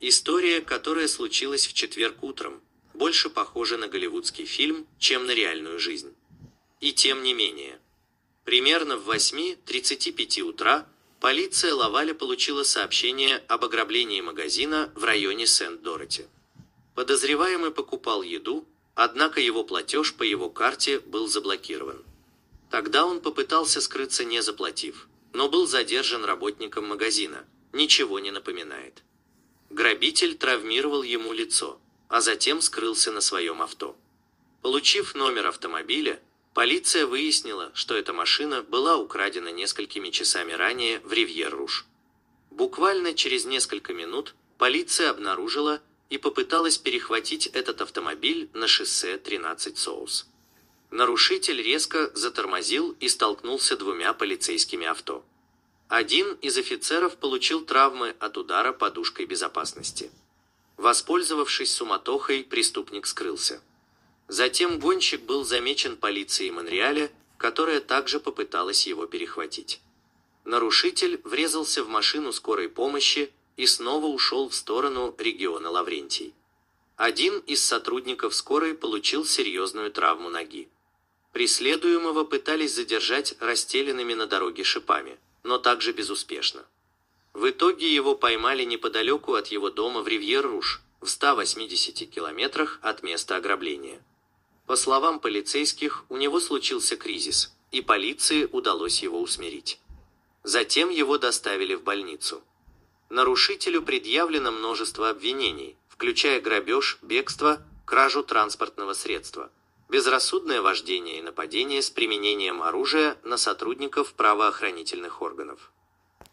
История, которая случилась в четверг утром, больше похожа на голливудский фильм, чем на реальную жизнь. И тем не менее. Примерно в 8.35 утра полиция Лаваля получила сообщение об ограблении магазина в районе Сент-Дороти. Подозреваемый покупал еду, однако его платеж по его карте был заблокирован. Тогда он попытался скрыться не заплатив, но был задержан работником магазина. Ничего не напоминает. Грабитель травмировал ему лицо, а затем скрылся на своем авто. Получив номер автомобиля, полиция выяснила, что эта машина была украдена несколькими часами ранее в Ривьер-Руш. Буквально через несколько минут полиция обнаружила и попыталась перехватить этот автомобиль на шоссе 13 Соус. Нарушитель резко затормозил и столкнулся двумя полицейскими авто. Один из офицеров получил травмы от удара подушкой безопасности. Воспользовавшись суматохой, преступник скрылся. Затем гонщик был замечен полицией Монреаля, которая также попыталась его перехватить. Нарушитель врезался в машину скорой помощи и снова ушел в сторону региона Лаврентий. Один из сотрудников скорой получил серьезную травму ноги. Преследуемого пытались задержать расстеленными на дороге шипами, но также безуспешно. В итоге его поймали неподалеку от его дома в Ривьер-Руш, в 180 километрах от места ограбления. По словам полицейских, у него случился кризис, и полиции удалось его усмирить. Затем его доставили в больницу. Нарушителю предъявлено множество обвинений, включая грабеж, бегство, кражу транспортного средства, безрассудное вождение и нападение с применением оружия на сотрудников правоохранительных органов.